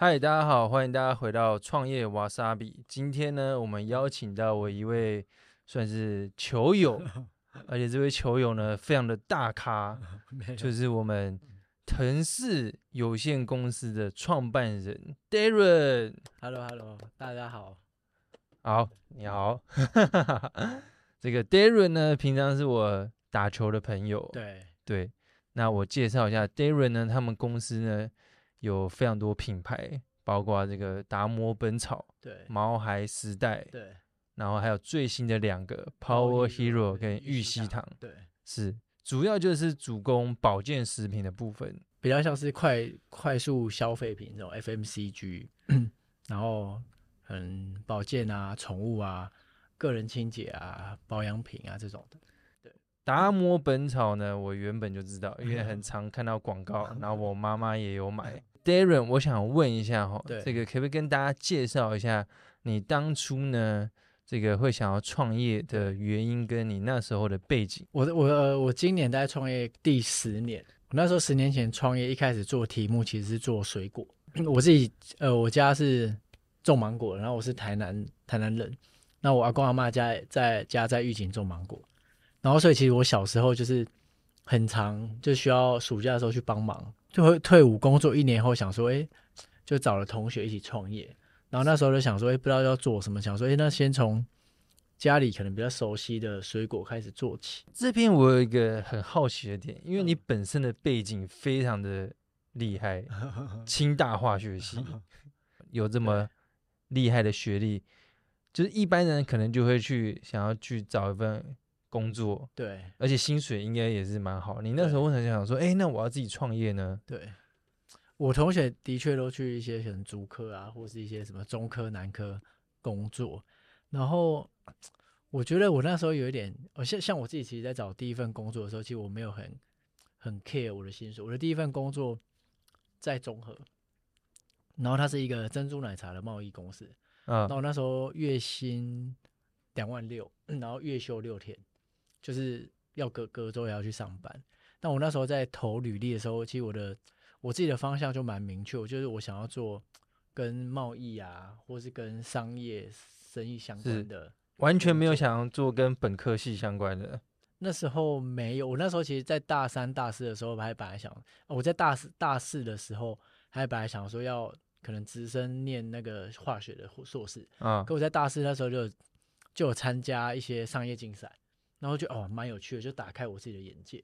嗨，大家好，欢迎大家回到创业瓦莎比。今天呢，我们邀请到我一位算是球友，而且这位球友呢，非常的大咖，就是我们腾势有限公司的创办人 Darren。Hello，Hello，大家好。好，你好。这个 Darren 呢，平常是我打球的朋友。对对，那我介绍一下 Darren 呢，他们公司呢。有非常多品牌，包括这个达摩本草、对，毛孩时代，对，然后还有最新的两个 Power Hero 跟玉溪堂，对，是主要就是主攻保健食品的部分，比较像是快快速消费品这种 FMCG，然后很保健啊、宠物啊、个人清洁啊、保养品啊这种的。对，达摩本草呢，我原本就知道，因为很 常看到广告，然后我妈妈也有买。Darren，我想问一下哈，这个可不可以跟大家介绍一下你当初呢，这个会想要创业的原因跟你那时候的背景？我我我今年在创业第十年，我那时候十年前创业，一开始做题目其实是做水果。我自己呃，我家是种芒果，然后我是台南台南人，那我阿公阿妈家在家在玉井种芒果，然后所以其实我小时候就是很长就需要暑假的时候去帮忙。就会退伍工作一年后，想说，哎，就找了同学一起创业。然后那时候就想说，哎，不知道要做什么，想说，哎，那先从家里可能比较熟悉的水果开始做起。这边我有一个很好奇的点，因为你本身的背景非常的厉害，清大化学系，有这么厉害的学历，就是一般人可能就会去想要去找一份。工作对，而且薪水应该也是蛮好。你那时候为什么想说，哎、欸，那我要自己创业呢？对，我同学的确都去一些什么足科啊，或是一些什么中科、南科工作。然后我觉得我那时候有一点，像像我自己，其实在找第一份工作的时候，其实我没有很很 care 我的薪水。我的第一份工作在中和，然后它是一个珍珠奶茶的贸易公司。嗯，然后那时候月薪两万六，然后月休六天。就是要隔隔周也要去上班，但我那时候在投履历的时候，其实我的我自己的方向就蛮明确，就是我想要做跟贸易啊，或是跟商业生意相关的，完全没有想要做跟本科系相关的。那时候没有，我那时候其实，在大三、大四的时候，还本来想，我在大四、大四的时候，还本来想说要可能直升念那个化学的硕士啊，可我在大四那时候就就有参加一些商业竞赛。然后就哦，蛮有趣的，就打开我自己的眼界。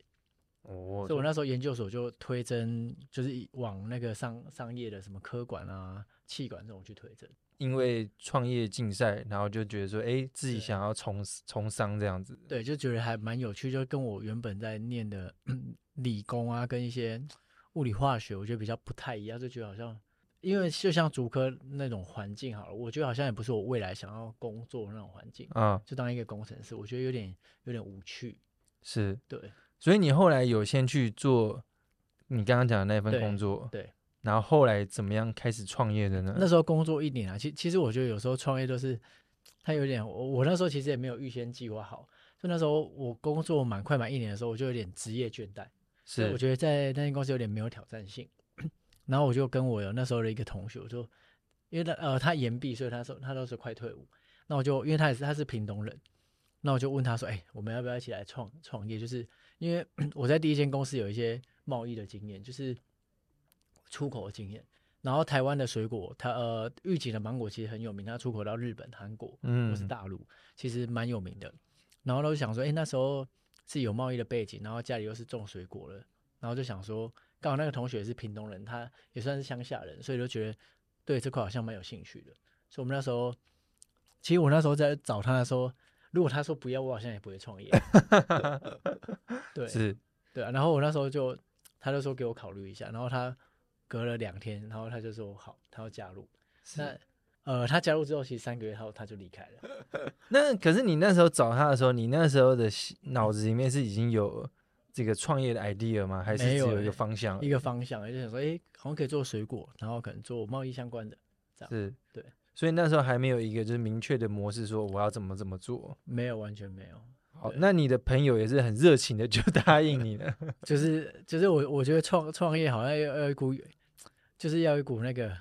哦，所以我那时候研究所就推甄，就是往那个商商业的什么科管啊、气管这种去推甄。因为创业竞赛，然后就觉得说，哎，自己想要从从商这样子。对，就觉得还蛮有趣，就跟我原本在念的 理工啊，跟一些物理化学，我觉得比较不太一样，就觉得好像。因为就像主科那种环境好了，我觉得好像也不是我未来想要工作的那种环境啊。就当一个工程师，我觉得有点有点无趣。是，对。所以你后来有先去做你刚刚讲的那份工作，对。对，然后后来怎么样开始创业的呢？那时候工作一年啊，其其实我觉得有时候创业都是，他有点我我那时候其实也没有预先计划好，就那时候我工作满快满一年的时候，我就有点职业倦怠，是，我觉得在那间公司有点没有挑战性。然后我就跟我有那时候的一个同学，我就因为他呃他延毕，所以他说他都是快退伍。那我就因为他也是他是屏东人，那我就问他说：“哎，我们要不要一起来创创业？就是因为 我在第一间公司有一些贸易的经验，就是出口的经验。然后台湾的水果，它呃玉井的芒果其实很有名，它出口到日本、韩国或是大陆，其实蛮有名的。然后呢，我就想说，哎，那时候是有贸易的背景，然后家里又是种水果的，然后就想说。”刚好那个同学是屏东人，他也算是乡下人，所以就觉得对这块好像蛮有兴趣的。所以我们那时候，其实我那时候在找他的时候，如果他说不要，我好像也不会创业。对，是，对啊。然后我那时候就，他就说给我考虑一下。然后他隔了两天，然后他就说好，他要加入。那呃，他加入之后，其实三个月后他就离开了。那可是你那时候找他的时候，你那时候的脑子里面是已经有。这个创业的 idea 吗？还是只有一个方向？一个方向，就想说，哎，好像可以做水果，然后可能做贸易相关的，这样是对。所以那时候还没有一个就是明确的模式，说我要怎么怎么做。没有，完全没有。好，那你的朋友也是很热情的就 答应你了。就是就是我我觉得创创业好像要要一股，就是要一股那个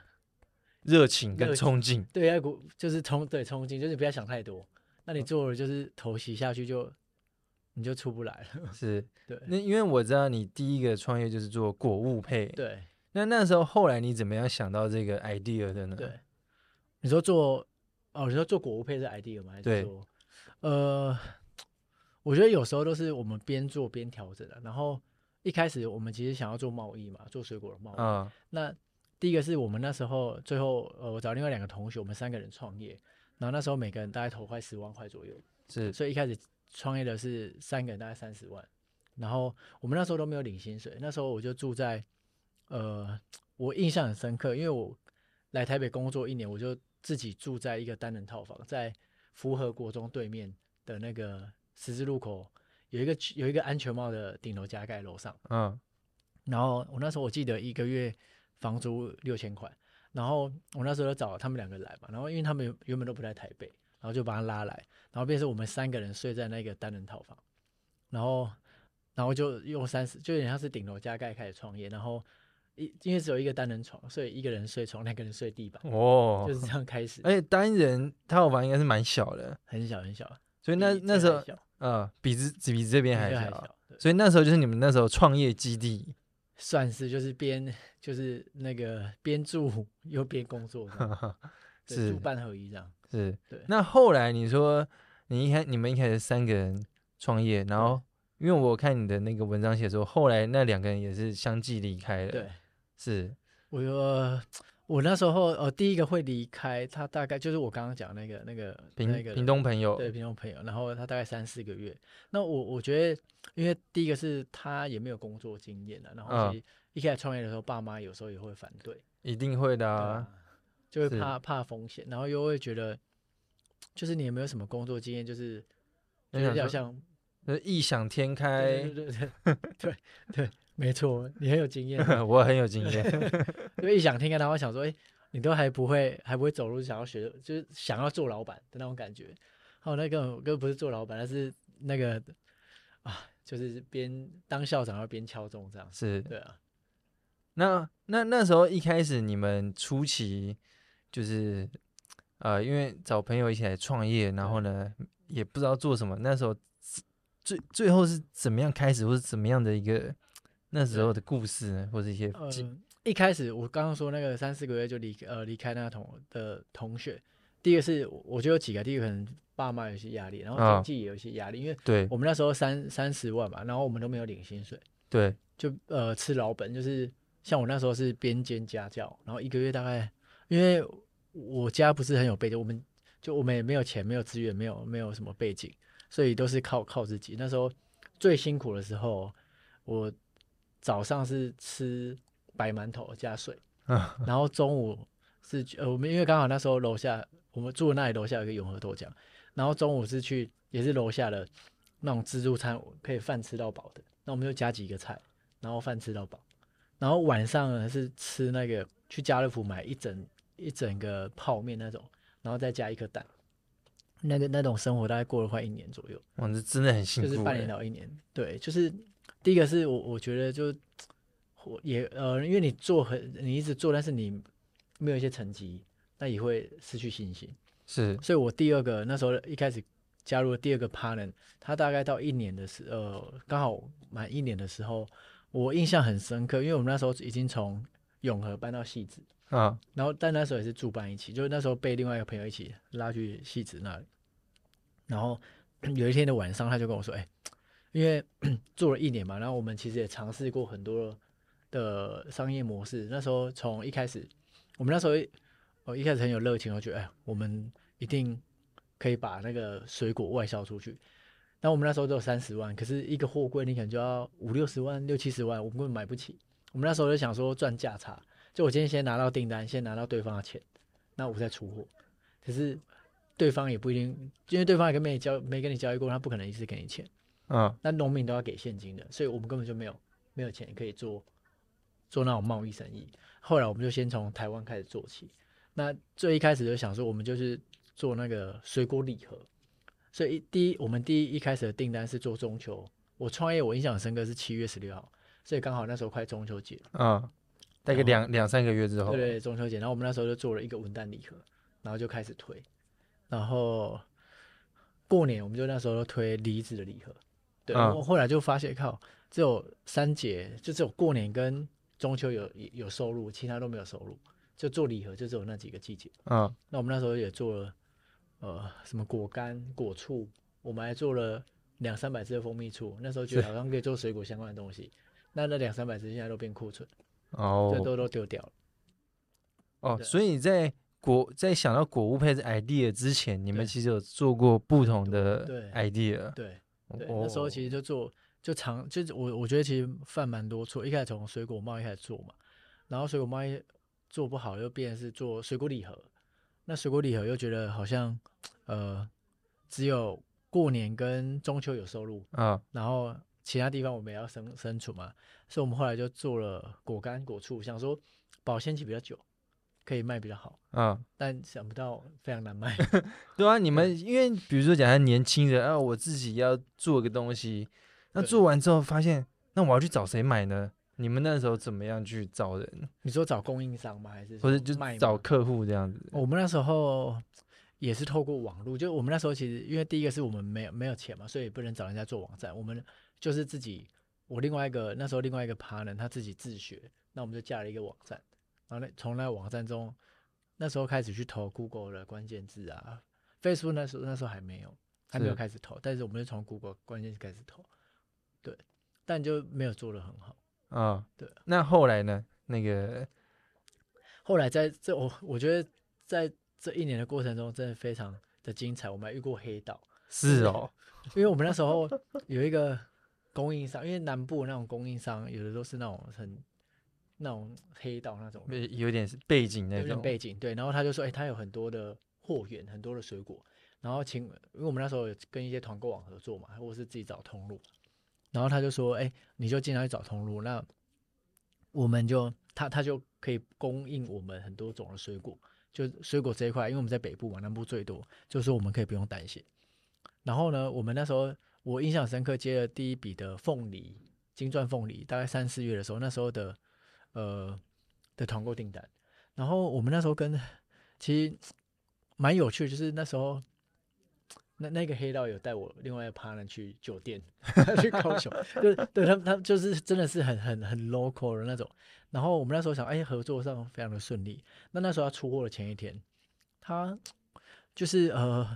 热情跟冲劲。对，要一股就是冲，对冲劲，就是不要想太多。那你做了就是头洗下去就，你就出不来了。是，对。那因为我知道你第一个创业就是做果物配。对。那那时候后来你怎么样想到这个 idea 的呢？对。你说做哦，你说做果物配是 idea 吗？还是说？呃，我觉得有时候都是我们边做边调整的。然后一开始我们其实想要做贸易嘛，做水果的贸易。嗯。那第一个是我们那时候最后呃，我找另外两个同学，我们三个人创业。然后那时候每个人大概投快十万块左右，是，所以一开始创业的是三个人大概三十万，然后我们那时候都没有领薪水，那时候我就住在，呃，我印象很深刻，因为我来台北工作一年，我就自己住在一个单人套房，在福和国中对面的那个十字路口有一个有一个安全帽的顶楼加盖楼上，嗯，然后我那时候我记得一个月房租六千块。然后我那时候找他们两个来嘛，然后因为他们原本都不在台北，然后就把他拉来，然后变成我们三个人睡在那个单人套房，然后然后就用三十，就有点像是顶楼加盖开始创业，然后一因为只有一个单人床，所以一个人睡床，两个人睡地板，哦，就是这样开始。而且单人套房应该是蛮小的，很小很小，所以那那时候，嗯，比这比这边还小，还小，所以那时候就是你们那时候创业基地。算是就是边就是那个边住 又边工作，是住办合一这样。是，对。那后来你说你一开你们一开始三个人创业，然后因为我看你的那个文章写说，后来那两个人也是相继离开了。对，是。我说我那时候呃第一个会离开，他大概就是我刚刚讲那个那个平那个屏东朋友，对屏东朋友，然后他大概三四个月。那我我觉得。因为第一个是他也没有工作经验啊，然后一开始创业的时候，爸妈有时候也会反对，一定会的啊，就会怕怕风险，然后又会觉得，就是你有没有什么工作经验，就是就是要像，异想天开，对对对 对对，没错，你很有经验，我很有经验，就异想天开，然后想说，哎，你都还不会还不会走路，想要学，就是想要做老板的那种感觉，哦，那个根本不是做老板，那是那个啊。就是边当校长要边敲钟这样，是对啊。那那那时候一开始你们初期就是呃，因为找朋友一起来创业，然后呢也不知道做什么。那时候最最后是怎么样开始，或是怎么样的一个那时候的故事呢，或者一些、呃、一开始我刚刚说那个三四个月就离呃离开那个同的同学，第一个是我觉得有几个，第一个可能。爸妈有些压力，然后经济也有些压力，哦、因为对。我们那时候三三十万嘛，然后我们都没有领薪水，对，就呃吃老本，就是像我那时候是边兼家教，然后一个月大概，因为我家不是很有背景，我们就我们也没有钱，没有资源，没有没有什么背景，所以都是靠靠自己。那时候最辛苦的时候，我早上是吃白馒头加水，嗯、然后中午是呃我们因为刚好那时候楼下我们住的那里楼下有一个永和豆浆。然后中午是去，也是楼下的那种自助餐，可以饭吃到饱的。那我们就加几个菜，然后饭吃到饱。然后晚上呢是吃那个去家乐福买一整一整个泡面那种，然后再加一颗蛋。那个那种生活大概过了快一年左右。哇，这真的很辛苦。就是半年到一年。对，就是第一个是我我觉得就我也呃，因为你做很你一直做，但是你没有一些成绩，那也会失去信心。是，所以我第二个那时候一开始加入了第二个 partner，他大概到一年的时候，呃，刚好满一年的时候，我印象很深刻，因为我们那时候已经从永和搬到汐止啊，然后但那时候也是住办一起，就是那时候被另外一个朋友一起拉去汐止那里，然后有一天的晚上，他就跟我说，哎，因为 做了一年嘛，然后我们其实也尝试过很多的商业模式，那时候从一开始，我们那时候。我一开始很有热情，我觉得哎，我们一定可以把那个水果外销出去。那我们那时候只有三十万，可是一个货柜你可能就要五六十万、六七十万，我们根本买不起。我们那时候就想说赚价差，就我今天先拿到订单，先拿到对方的钱，那我再出货。可是对方也不一定，因为对方也跟没交没跟你交易过，他不可能一次给你钱。嗯，那农民都要给现金的，所以我们根本就没有没有钱可以做做那种贸易生意。后来我们就先从台湾开始做起。那最一开始就想说，我们就是做那个水果礼盒，所以第一，我们第一一开始的订单是做中秋。我创业，我印象深刻是七月十六号，所以刚好那时候快中秋节了。嗯，大概两两三个月之后，对对，中秋节，然后我们那时候就做了一个文旦礼盒，然后就开始推，然后过年我们就那时候推梨子的礼盒，对，我、嗯、后来就发现靠，只有三节，就只有过年跟中秋有有收入，其他都没有收入，就做礼盒就只有那几个季节，嗯，那我们那时候也做了，呃，什么果干、果醋，我们还做了两三百支的蜂蜜醋，那时候觉得好像可以做水果相关的东西，那那两三百只现在都变库存，哦，最多都丢掉了。哦，所以在果在想到果物配置 idea 之前，你们其实有做过不同的 idea，对，对，对，那时候其实就做。就尝就是我我觉得其实犯蛮多错，一开始从水果贸易开始做嘛，然后水果贸易做不好，又变成是做水果礼盒。那水果礼盒又觉得好像呃只有过年跟中秋有收入啊，然后其他地方我们也要生生存嘛，所以我们后来就做了果干果醋，想说保鲜期比较久，可以卖比较好嗯，但想不到非常难卖。对啊，你们因为比如说讲他年轻人啊，我自己要做个东西。那做完之后发现，那我要去找谁买呢？你们那时候怎么样去找人？你说找供应商吗？还是或者就找客户这样子？我们那时候也是透过网络，就我们那时候其实因为第一个是我们没有没有钱嘛，所以不能找人家做网站，我们就是自己。我另外一个那时候另外一个 partner 他自己自学，那我们就架了一个网站，然后那从那个网站中，那时候开始去投 Google 的关键字啊，Facebook 那时候那时候还没有还没有开始投，但是我们就从 Google 关键字开始投。对，但就没有做的很好啊。哦、对，那后来呢？那个后来在这我我觉得在这一年的过程中，真的非常的精彩。我们还遇过黑道，是哦，因为我们那时候有一个供应商，因为南部那种供应商有的都是那种很那种黑道那种，有点背景那种有点背景。对，然后他就说，哎，他有很多的货源，很多的水果，然后请，因为我们那时候有跟一些团购网合作嘛，或者是自己找通路。然后他就说：“哎，你就尽量去找通路，那我们就他他就可以供应我们很多种的水果，就水果这一块，因为我们在北部嘛，南部最多，就是我们可以不用担心。然后呢，我们那时候我印象深刻，接了第一笔的凤梨金钻凤梨，大概三四月的时候，那时候的呃的团购订单。然后我们那时候跟其实蛮有趣，就是那时候。”那那个黑道有带我另外一个 partner 去酒店，去高雄，就对他他就是真的是很很很 local 的那种。然后我们那时候想，哎，合作上非常的顺利。那那时候他出货的前一天，他 就是呃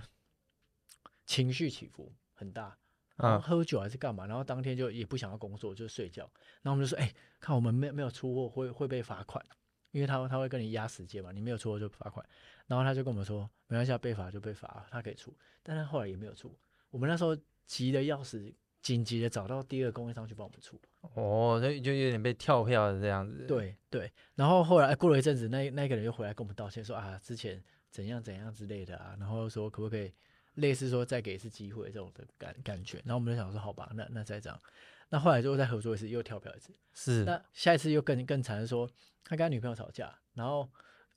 情绪起伏很大，然后喝酒还是干嘛，然后当天就也不想要工作，就睡觉。然后我们就说，哎，看我们没没有出货会会被罚款，因为他他会跟你压时间嘛，你没有出货就罚款。然后他就跟我们说，没关系，被罚就被罚，他可以出。但他后来也没有出。我们那时候急的要死，紧急的找到第二个供应商去帮我们出。哦，所以就有点被跳票的这样子。对对。然后后来过了一阵子，那那个人又回来跟我们道歉，说啊，之前怎样怎样之类的啊。然后说可不可以类似说再给一次机会这种的感感觉。然后我们就想说，好吧，那那再这样。那后来就再合作一次，又跳票一次。是。那下一次又更更惨，说他跟他女朋友吵架，然后。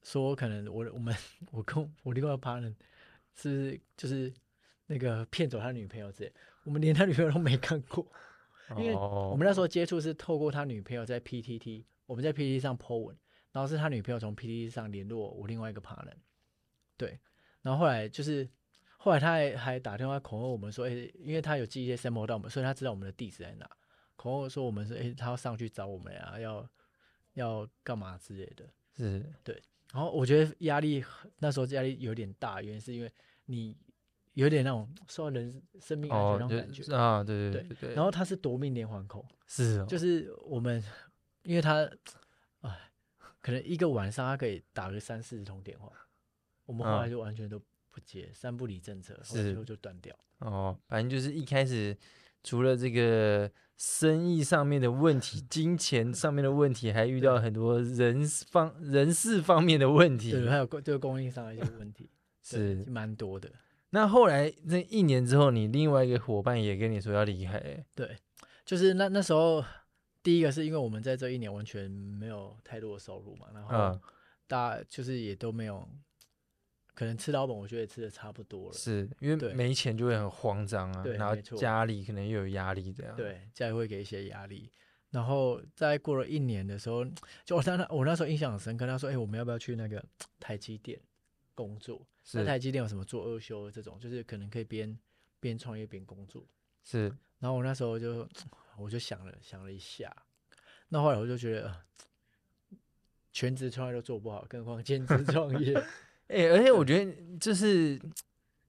说可能我我们 我跟我另外一个 partner 是就是那个骗走他女朋友之类，我们连他女朋友都没看过，因为我们那时候接触是透过他女朋友在 PTT，我们在 PTT 上 po 文，然后是他女朋友从 PTT 上联络我另外一个 partner，对，然后后来就是后来他还还打电话恐吓我们说，哎，因为他有寄一些 sample 到我们，所以他知道我们的地址在哪，恐吓说我们说，哎，他要上去找我们啊，要要干嘛之类的，是。对。然后我觉得压力那时候压力有点大，原因是因为你有点那种受到人生命安全那种感觉、哦、啊，对对对，对。然后他是夺命连环扣，是、哦，就是我们，因为他，哎，可能一个晚上他可以打个三四十通电话，我们后来就完全都不接，哦、三不理政策，后来就就断掉。哦，反正就是一开始除了这个。生意上面的问题，金钱上面的问题，还遇到很多人方人事方面的问题，对，还有这个供应商的一些问题，是蛮多的。那后来那一年之后，你另外一个伙伴也跟你说要离开，对，就是那那时候，第一个是因为我们在这一年完全没有太多的收入嘛，然后大家就是也都没有。可能吃老本，我觉得也吃的差不多了。是因为没钱就会很慌张啊，然后家里可能又有压力这样。对，家里会给一些压力，然后在过了一年的时候，就我那我那时候印象很深刻，他说：“哎、欸，我们要不要去那个台积电工作？那台积电有什么做二修这种，就是可能可以边边创业边工作。”是。然后我那时候就我就想了想了一下，那后来我就觉得，全职创业都做不好，更何况兼职创业。哎、欸，而且我觉得就是。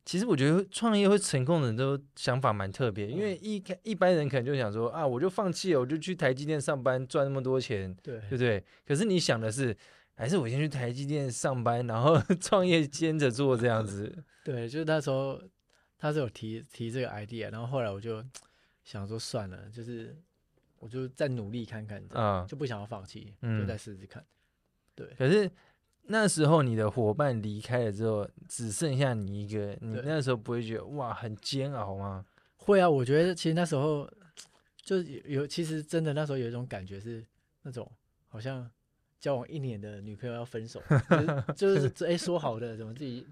其实我觉得创业会成功的人都想法蛮特别，因为一一般人可能就想说啊，我就放弃了，我就去台积电上班赚那么多钱，对对不对？可是你想的是，还是我先去台积电上班，然后 创业兼着做这样子。对，就是那时候他是有提提这个 idea，然后后来我就想说算了，就是我就再努力看看，就不想要放弃，就再试试看。对，可是。那时候你的伙伴离开了之后，只剩下你一个，你那时候不会觉得哇很煎熬吗？会啊，我觉得其实那时候就有，其实真的那时候有一种感觉是那种好像交往一年的女朋友要分手，就是哎、欸、说好的怎么自己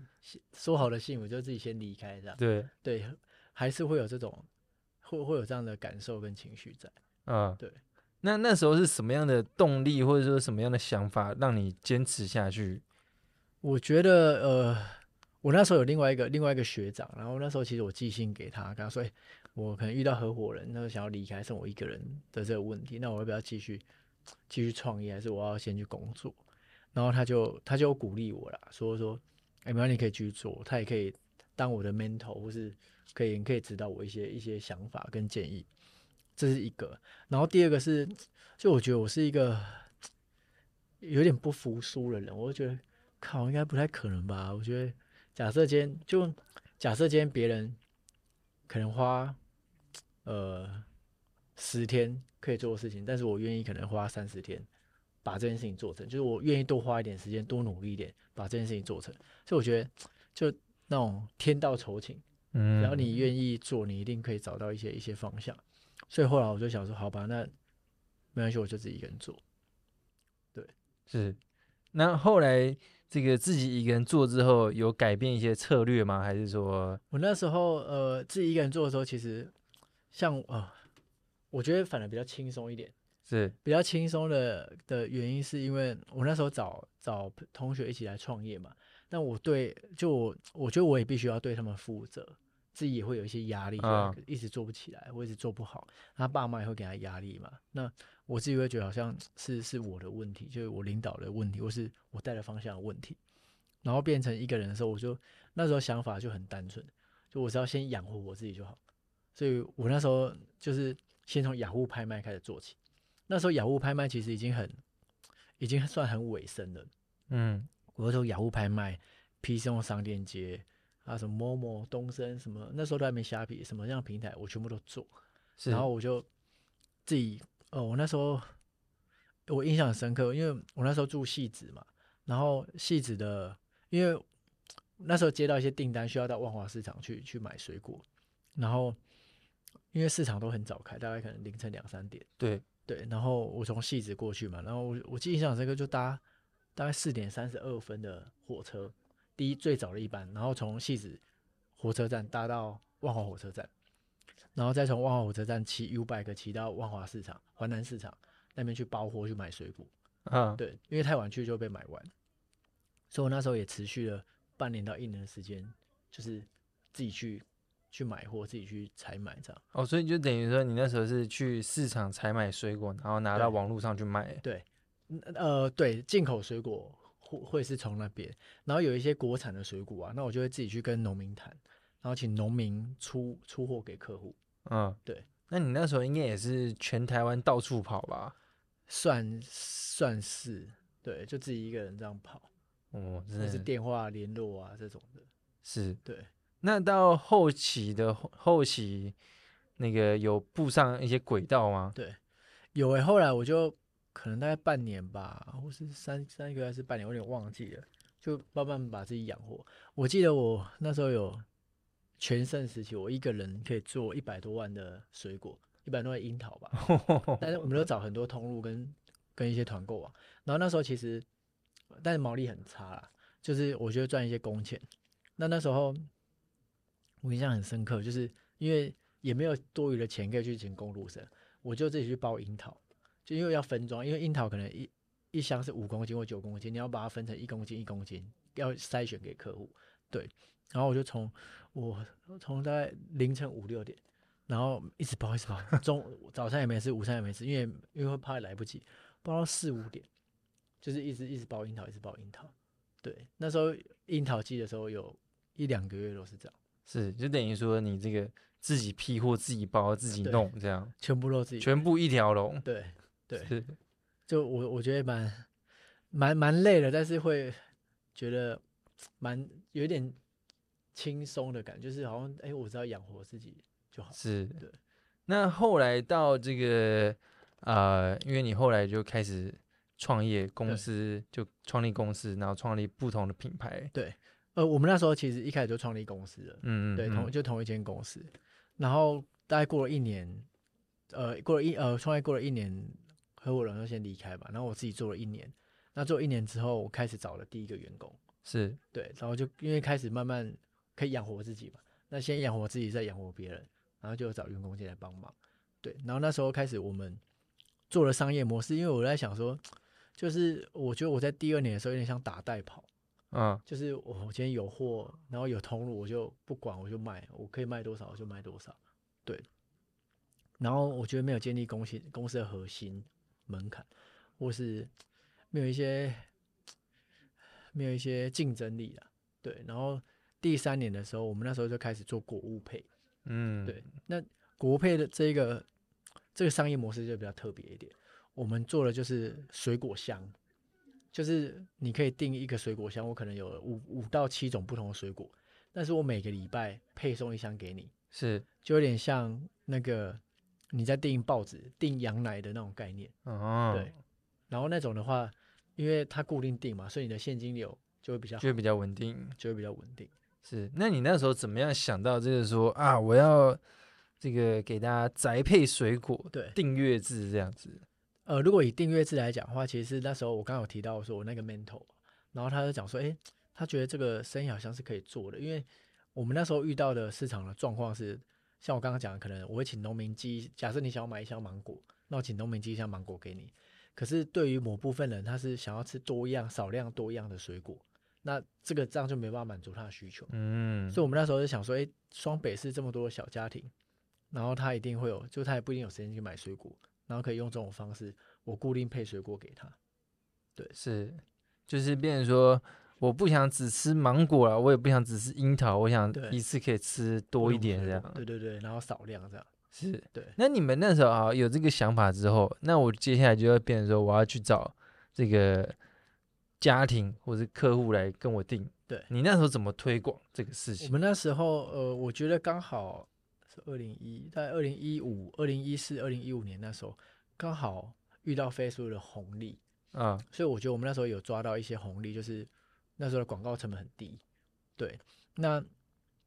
说好的幸福就自己先离开这样。对对，还是会有这种会会有这样的感受跟情绪在。嗯，对。那那时候是什么样的动力，或者说什么样的想法，让你坚持下去？我觉得，呃，我那时候有另外一个另外一个学长，然后那时候其实我寄信给他，跟他说，哎，我可能遇到合伙人，那时候想要离开，剩我一个人的这个问题，那我要不要继续继续创业，还是我要先去工作？然后他就他就鼓励我啦，说说，哎，没关系，可以继续做，他也可以当我的 mentor，或是可以可以指导我一些一些想法跟建议。这是一个，然后第二个是，就我觉得我是一个有点不服输的人，我就觉得靠，应该不太可能吧？我觉得假设今天就假设今天别人可能花呃十天可以做的事情，但是我愿意可能花三十天把这件事情做成，就是我愿意多花一点时间，多努力一点把这件事情做成。所以我觉得就那种天道酬勤，嗯，然后你愿意做，你一定可以找到一些一些方向。所以后来我就想说，好吧，那没关系，我就自己一个人做。对，是。那后来这个自己一个人做之后，有改变一些策略吗？还是说，我那时候呃自己一个人做的时候，其实像啊、呃，我觉得反而比较轻松一点。是比较轻松的的原因，是因为我那时候找找同学一起来创业嘛。但我对就我我觉得我也必须要对他们负责。自己也会有一些压力，就一直做不起来，或一直做不好，他爸妈也会给他压力嘛。那我自己会觉得好像是是我的问题，就是我领导的问题，或是我带的方向的问题。然后变成一个人的时候，我就那时候想法就很单纯，就我只要先养活我自己就好。所以我那时候就是先从雅虎拍卖开始做起。那时候雅虎拍卖其实已经很，已经算很尾声了。嗯，我从雅虎拍卖、PC Home 商店街。啊，什么某某东升什么，那时候都还没虾皮，什么样的平台我全部都做，然后我就自己，哦，我那时候我印象很深刻，因为我那时候住戏子嘛，然后戏子的，因为那时候接到一些订单，需要到万华市场去去买水果，然后因为市场都很早开，大概可能凌晨两三点，对对，然后我从戏子过去嘛，然后我我记印象深刻，就搭大概四点三十二分的火车。第一最早的一班，然后从戏子火车站搭到万华火车站，然后再从万华火车站骑 U bike 骑到万华市场、环南市场那边去包货去买水果。嗯，对，因为太晚去就被买完，所以我那时候也持续了半年到一年的时间，就是自己去去买货，自己去采买这样。哦，所以就等于说你那时候是去市场采买水果，然后拿到网络上去卖。对，呃，对，进口水果。会会是从那边，然后有一些国产的水果啊，那我就会自己去跟农民谈，然后请农民出出货给客户。嗯，对。那你那时候应该也是全台湾到处跑吧？算算是，对，就自己一个人这样跑。哦，真的是电话联络啊这种的。是，对。那到后期的后期，那个有布上一些轨道吗？对，有诶、欸。后来我就。可能大概半年吧，或是三三个月还是半年，我有点忘记了。就慢慢把自己养活。我记得我那时候有全盛时期，我一个人可以做一百多万的水果，一百多万樱桃吧。但是我们都找很多通路跟跟一些团购啊。然后那时候其实，但是毛利很差啦，就是我觉得赚一些工钱。那那时候我印象很深刻，就是因为也没有多余的钱可以去请公路生，我就自己去包樱桃。就因为要分装，因为樱桃可能一一箱是五公斤或九公斤，你要把它分成一公斤一公斤，要筛选给客户。对，然后我就从我从大概凌晨五六点，然后一直包一直包，中早餐也没吃，午餐也没吃，因为因为怕来不及，包到四五点，就是一直一直包樱桃，一直包樱桃。对，那时候樱桃季的时候有一两个月都是这样，是就等于说你这个自己批货、自己包、自己弄这样，全部都自己，全部一条龙。对对，是就我我觉得蛮蛮蛮累的，但是会觉得蛮有一点轻松的感觉，就是好像哎，我知道养活自己就好。是，对。那后来到这个呃，因为你后来就开始。创业公司就创立公司，然后创立不同的品牌。对，呃，我们那时候其实一开始就创立公司了。嗯嗯，对，同就同一间公司。然后大概过了一年，呃，过了一呃，创业过了一年，合伙人就先离开吧。然后我自己做了一年。那做一年之后，我开始找了第一个员工。是对，然后就因为开始慢慢可以养活自己嘛。那先养活自己，再养活别人，然后就找员工进来帮忙。对，然后那时候开始我们做了商业模式，因为我在想说。就是我觉得我在第二年的时候有点像打代跑，嗯，就是我今天有货，然后有通路，我就不管，我就卖，我可以卖多少我就卖多少，对。然后我觉得没有建立公司公司的核心门槛，或是没有一些没有一些竞争力啊，对。然后第三年的时候，我们那时候就开始做果物配，嗯，对。那果物配的这个这个商业模式就比较特别一点。我们做的就是水果箱，就是你可以订一个水果箱，我可能有五五到七种不同的水果，但是我每个礼拜配送一箱给你，是就有点像那个你在订报纸、订羊奶的那种概念，哦，对。然后那种的话，因为它固定订嘛，所以你的现金流就会比较就会比较稳定，就会比较稳定。是，那你那时候怎么样想到就是说啊，我要这个给大家宅配水果，对，订阅制这样子。呃，如果以订阅制来讲的话，其实那时候我刚刚有提到说，我那个 mentor，然后他就讲说，诶，他觉得这个生意好像是可以做的，因为我们那时候遇到的市场的状况是，像我刚刚讲的，可能我会请农民寄，假设你想要买一箱芒果，那我请农民寄一箱芒果给你。可是对于某部分人，他是想要吃多样、少量多样的水果，那这个这样就没办法满足他的需求。嗯，所以我们那时候就想说，诶，双北市这么多的小家庭，然后他一定会有，就他也不一定有时间去买水果。然后可以用这种方式，我固定配水果给他。对，是，就是变成说，我不想只吃芒果了，我也不想只吃樱桃，我想一次可以吃多一点这样。对对对，然后少量这样。是，对。那你们那时候啊有这个想法之后，那我接下来就要变成说，我要去找这个家庭或者客户来跟我订。对，你那时候怎么推广这个事情？我们那时候，呃，我觉得刚好。是二零一，在二零一五、二零一四、二零一五年那时候，刚好遇到 Facebook 的红利啊，所以我觉得我们那时候有抓到一些红利，就是那时候的广告成本很低。对，那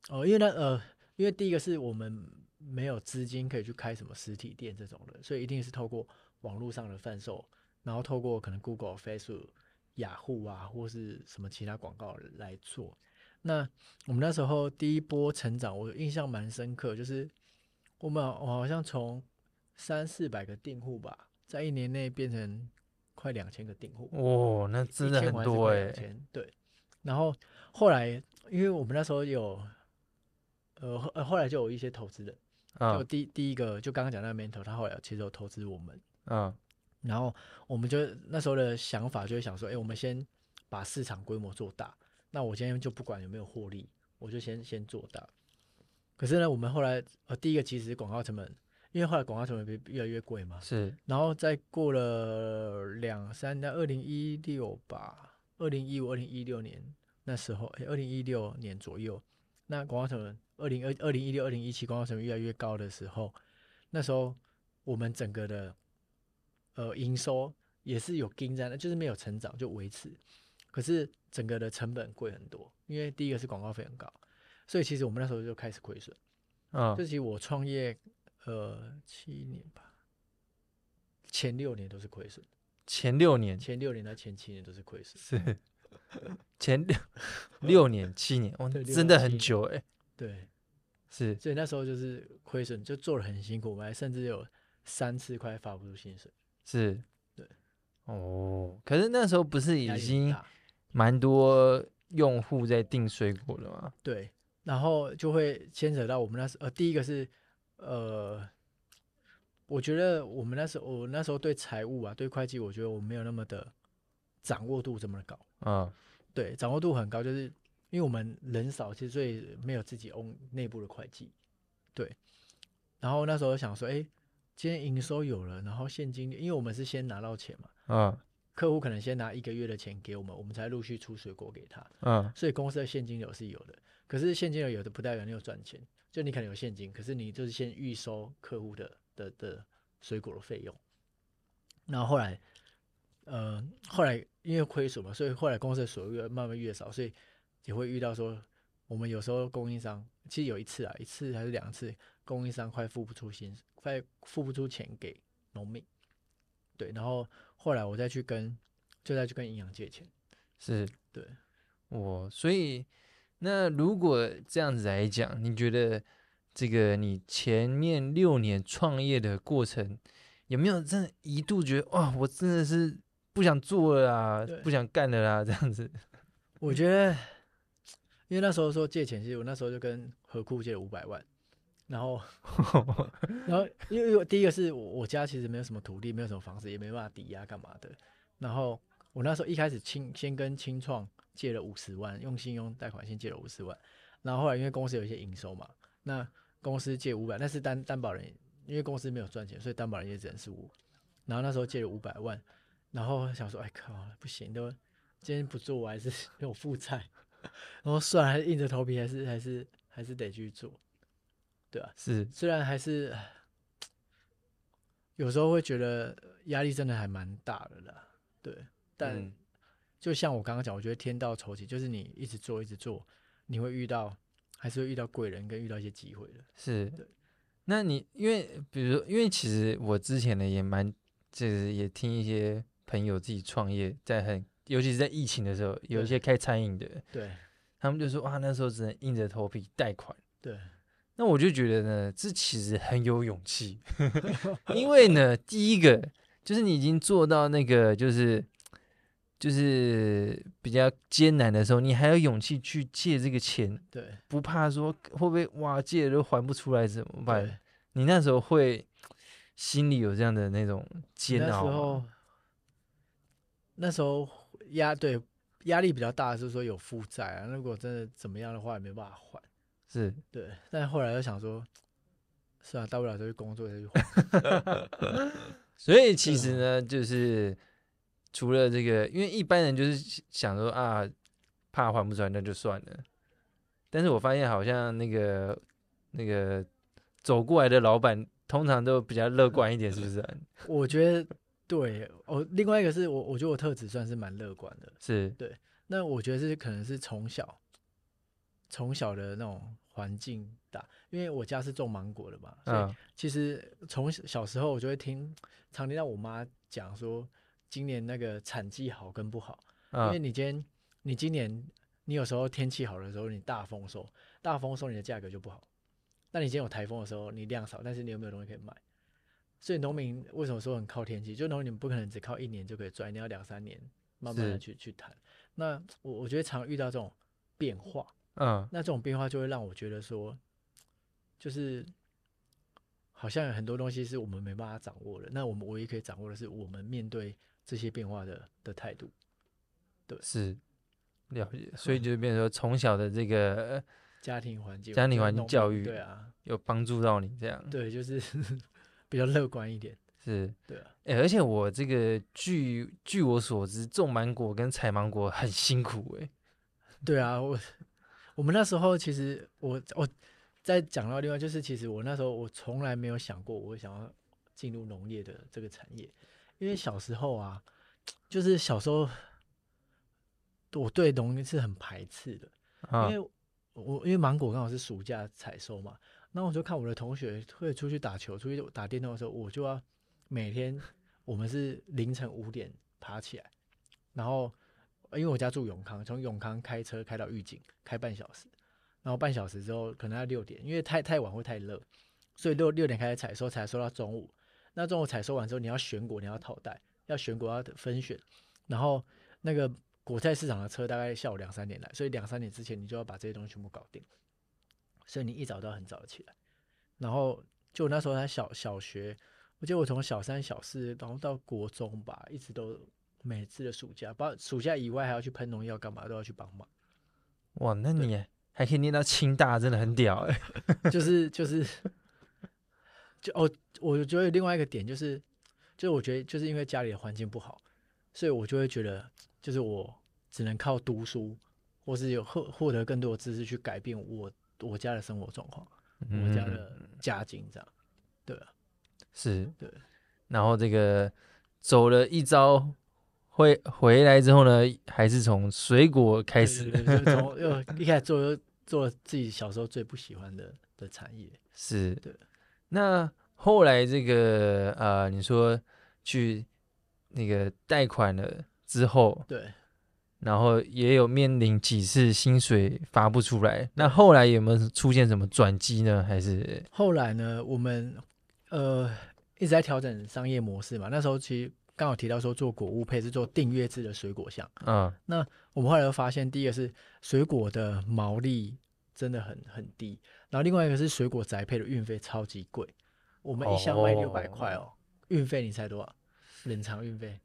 哦，因为呢呃，因为第一个是我们没有资金可以去开什么实体店这种的，所以一定是透过网络上的贩售，然后透过可能 Google、Facebook、雅虎啊，或是什么其他广告来做。那我们那时候第一波成长，我印象蛮深刻，就是我们我好像从三四百个订户吧，在一年内变成快两千个订户。哦，那真的很多哎。对。然后后来，因为我们那时候有，呃，后后来就有一些投资人，就第第一个就刚刚讲那个 mentor，他后来其实有投资我们。嗯。然后我们就那时候的想法就会想说，哎，我们先把市场规模做大。那我今天就不管有没有获利，我就先先做大。可是呢，我们后来呃，第一个其实广告成本，因为后来广告成本越来越贵嘛。是。然后再过了两三年，二零一六吧，二零一五、二零一六年那时候，哎，二零一六年左右，那广告成本，二零二二零一六、二零一七广告成本越来越高的时候，那时候我们整个的呃营收也是有跟在，就是没有成长，就维持。可是整个的成本贵很多，因为第一个是广告费很高，所以其实我们那时候就开始亏损。啊、嗯，就其实我创业呃七年吧，前六年都是亏损。前六年，前六年到前七年都是亏损。是，前六六年七年，哇，真的很久哎。对，是，所以那时候就是亏损，就做的很辛苦，我们还甚至有三次快发不出薪水。是，对，哦，可是那时候不是已经蛮多用户在订水果了吗？对，然后就会牵扯到我们那时候，呃，第一个是，呃，我觉得我们那时候，我那时候对财务啊，对会计，我觉得我没有那么的掌握度这么高啊，对，掌握度很高，就是因为我们人少，其实所以没有自己 own 内部的会计，对，然后那时候想说，哎。今天营收有了，然后现金，因为我们是先拿到钱嘛，嗯，客户可能先拿一个月的钱给我们，我们才陆续出水果给他，嗯，所以公司的现金流是有的。可是现金流有的不代表你有赚钱，就你可能有现金，可是你就是先预收客户的的的水果的费用。然后后来，呃，后来因为亏损嘛，所以后来公司的收入慢慢越少，所以也会遇到说，我们有时候供应商其实有一次啊，一次还是两次，供应商快付不出薪水。快付不出钱给农民，对，然后后来我再去跟，就再去跟银行借钱，是对，我所以那如果这样子来讲，你觉得这个你前面六年创业的过程，有没有真的一度觉得哇，我真的是不想做了啊，不想干了啦，这样子？我觉得，因为那时候说借钱，其实我那时候就跟何库借了五百万。然后，然后，因为因为第一个是我我家其实没有什么土地，没有什么房子，也没办法抵押干嘛的。然后我那时候一开始清先跟清创借了五十万，用信用贷款先借了五十万。然后后来因为公司有一些营收嘛，那公司借五百，那是担担保人，因为公司没有赚钱，所以担保人也只能是我。然后那时候借了五百万，然后想说，哎靠，不行，都今天不做，我还是 有负债。然后算了，还是硬着头皮，还是还是还是得去做。对啊，是，虽然还是有时候会觉得压力真的还蛮大的啦，对，但就像我刚刚讲，我觉得天道酬勤，就是你一直做一直做，你会遇到，还是会遇到贵人跟遇到一些机会的。是，对。那你因为比如说，因为其实我之前呢也蛮，就是也听一些朋友自己创业，在很，尤其是在疫情的时候，有一些开餐饮的，对，他们就说哇，那时候只能硬着头皮贷款，对。那我就觉得呢，这其实很有勇气，因为呢，第一个就是你已经做到那个，就是就是比较艰难的时候，你还有勇气去借这个钱，对，不怕说会不会哇借了都还不出来怎么办？你那时候会心里有这样的那种煎熬吗？那时候压对压力比较大，就是说有负债啊，如果真的怎么样的话，也没办法还。是对，但后来又想说，是啊，大不了就去工作，再去还。所以其实呢，就是除了这个，因为一般人就是想说啊，怕还不出来那就算了。但是我发现好像那个那个走过来的老板，通常都比较乐观一点，是不是？我觉得对哦。另外一个是我，我觉得我特质算是蛮乐观的。是对，那我觉得是可能是从小从小的那种。环境大，因为我家是种芒果的嘛，所以其实从小时候我就会听，常听到我妈讲说，今年那个产季好跟不好，因为你今天你今年你有时候天气好的时候你大丰收，大丰收你的价格就不好，那你今天有台风的时候你量少，但是你有没有东西可以卖？所以农民为什么说很靠天气？就农民不可能只靠一年就可以赚，你要两三年慢慢的去去谈。那我我觉得常遇到这种变化。嗯，那这种变化就会让我觉得说，就是好像有很多东西是我们没办法掌握的。那我们唯一可以掌握的是我们面对这些变化的的态度。对，是了解。所以就变成说，从小的这个 家庭环境、家庭环境教育，对啊，有帮助到你这样。对，就是 比较乐观一点。是，对啊。哎，而且我这个据据我所知，种芒果跟采芒果很辛苦哎。对啊，我。我们那时候其实我我在讲到另外就是，其实我那时候我从来没有想过我想要进入农业的这个产业，因为小时候啊，就是小时候我对农业是很排斥的，因为我因为芒果刚好是暑假采收嘛，那我就看我的同学会出去打球、出去打电动的时候，我就要每天我们是凌晨五点爬起来，然后。因为我家住永康，从永康开车开到玉井，开半小时，然后半小时之后可能要六点，因为太太晚会太热，所以六六点开始采收，采收到中午，那中午采收完之后，你要选果，你要套袋，要选果要分选，然后那个果菜市场的车大概下午两三点来，所以两三点之前你就要把这些东西全部搞定。所以你一早都要很早起来，然后就那时候他小小学，我记得我从小三小四，然后到国中吧，一直都每次的暑假，包暑假以外还要去喷农药干嘛，都要去帮忙。哇，那你还可以念到清大，真的很屌哎、欸！就是就是，就哦，我觉得另外一个点就是，就是我觉得就是因为家里的环境不好，所以我就会觉得，就是我只能靠读书，或是有获获得更多的知识去改变我我家的生活状况，嗯、我家的家境这样，对啊，是，对。然后这个走了一遭，回回来之后呢，还是从水果开始，对对对，从又一开始做做自己小时候最不喜欢的的产业，是，对。那后来这个呃，你说去那个贷款了之后，对。然后也有面临几次薪水发不出来，那后来有没有出现什么转机呢？还是后来呢？我们呃一直在调整商业模式嘛。那时候其实刚好提到说做果物配是做订阅制的水果箱，嗯，那我们后来又发现，第一个是水果的毛利真的很很低，然后另外一个是水果宅配的运费超级贵，我们一箱卖六百块哦，运费你猜多少？冷藏运费？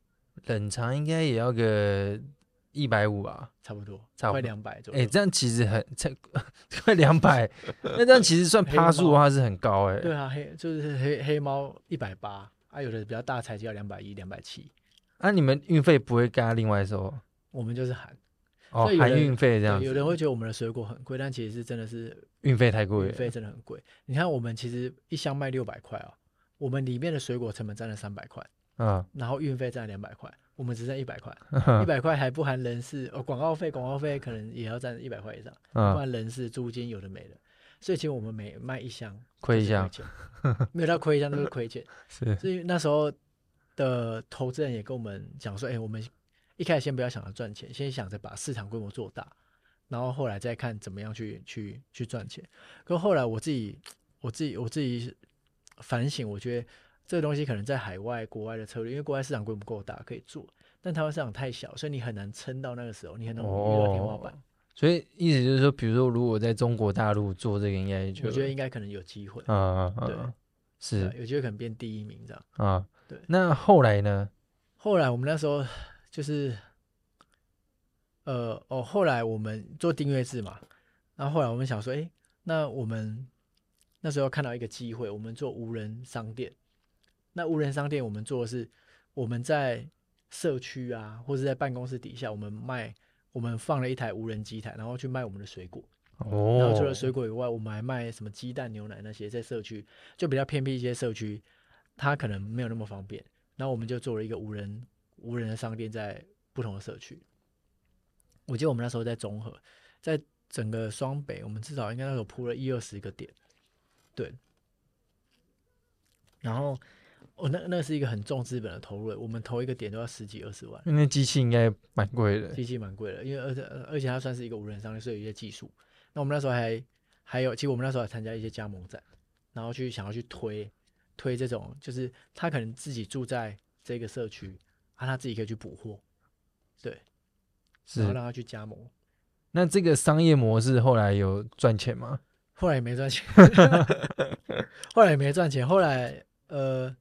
冷藏应该也要个。一百五吧，差不多，差不多快两百左右。哎、欸，这样其实很才 快两百，那这样其实算趴数的话是很高哎、欸。对啊，黑就是黑黑猫一百八啊，有的比较大才就要两百一、两百七。那你们运费不会跟他另外收？我们就是含哦，含运费这样。有人会觉得我们的水果很贵，但其实是真的是运费太贵，运费真的很贵。你看，我们其实一箱卖六百块啊，我们里面的水果成本占了三百块，嗯，然后运费占两百块。我们只剩一百块，一百块还不含人事哦，广告费，广告费可能也要占一百块以上，嗯不含人事、租金有的没的，所以其实我们每卖一箱亏一箱，没有到亏一箱都是亏钱。是，所以那时候的投资人也跟我们讲说，哎，我们一开始先不要想着赚钱，先想着把市场规模做大，然后后来再看怎么样去去去赚钱。可后来我自己，我自己，我自己反省，我觉得。这个东西可能在海外、国外的策略，因为国外市场规模够大，可以做，但台湾市场太小，所以你很难撑到那个时候，你很难遇到天花板。哦、所以意思就是说，比如说，如果在中国大陆做这个，应该就我觉得应该可能有机会。啊！对，是有机会可能变第一名这样。啊，对。那后来呢？后来我们那时候就是，呃，哦，后来我们做订阅制嘛，然后后来我们想说，哎，那我们那时候看到一个机会，我们做无人商店。那无人商店，我们做的是我们在社区啊，或者在办公室底下，我们卖，我们放了一台无人机台，然后去卖我们的水果。哦。然后除了水果以外，我们还卖什么鸡蛋、牛奶那些，在社区就比较偏僻一些社区，它可能没有那么方便。然后我们就做了一个无人无人的商店，在不同的社区。我记得我们那时候在中和，在整个双北，我们至少应该那时候铺了一二十个点。对。然后。哦，那那是一个很重资本的投入，我们投一个点都要十几二十万。那机器应该蛮贵的，机器蛮贵的，因为而且而且它算是一个无人商店，所以有一些技术。那我们那时候还还有，其实我们那时候还参加一些加盟展，然后去想要去推推这种，就是他可能自己住在这个社区，啊，他自己可以去补货，对，然后让他去加盟。那这个商业模式后来有赚钱吗？后来也没赚钱，后来也没赚钱，后来呃。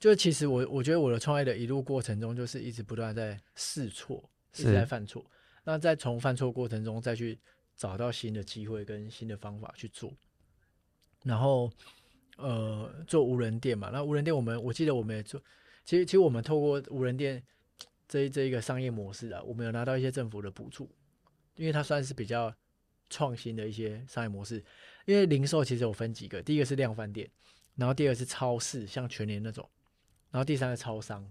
就其实我我觉得我的创业的一路过程中，就是一直不断在试错，一直在犯错。那在从犯错过程中，再去找到新的机会跟新的方法去做。然后，呃，做无人店嘛。那无人店我们我记得我们也做，其实其实我们透过无人店这一这一个商业模式啊，我们有拿到一些政府的补助，因为它算是比较创新的一些商业模式。因为零售其实有分几个，第一个是量贩店，然后第二个是超市，像全联那种。然后第三个超商，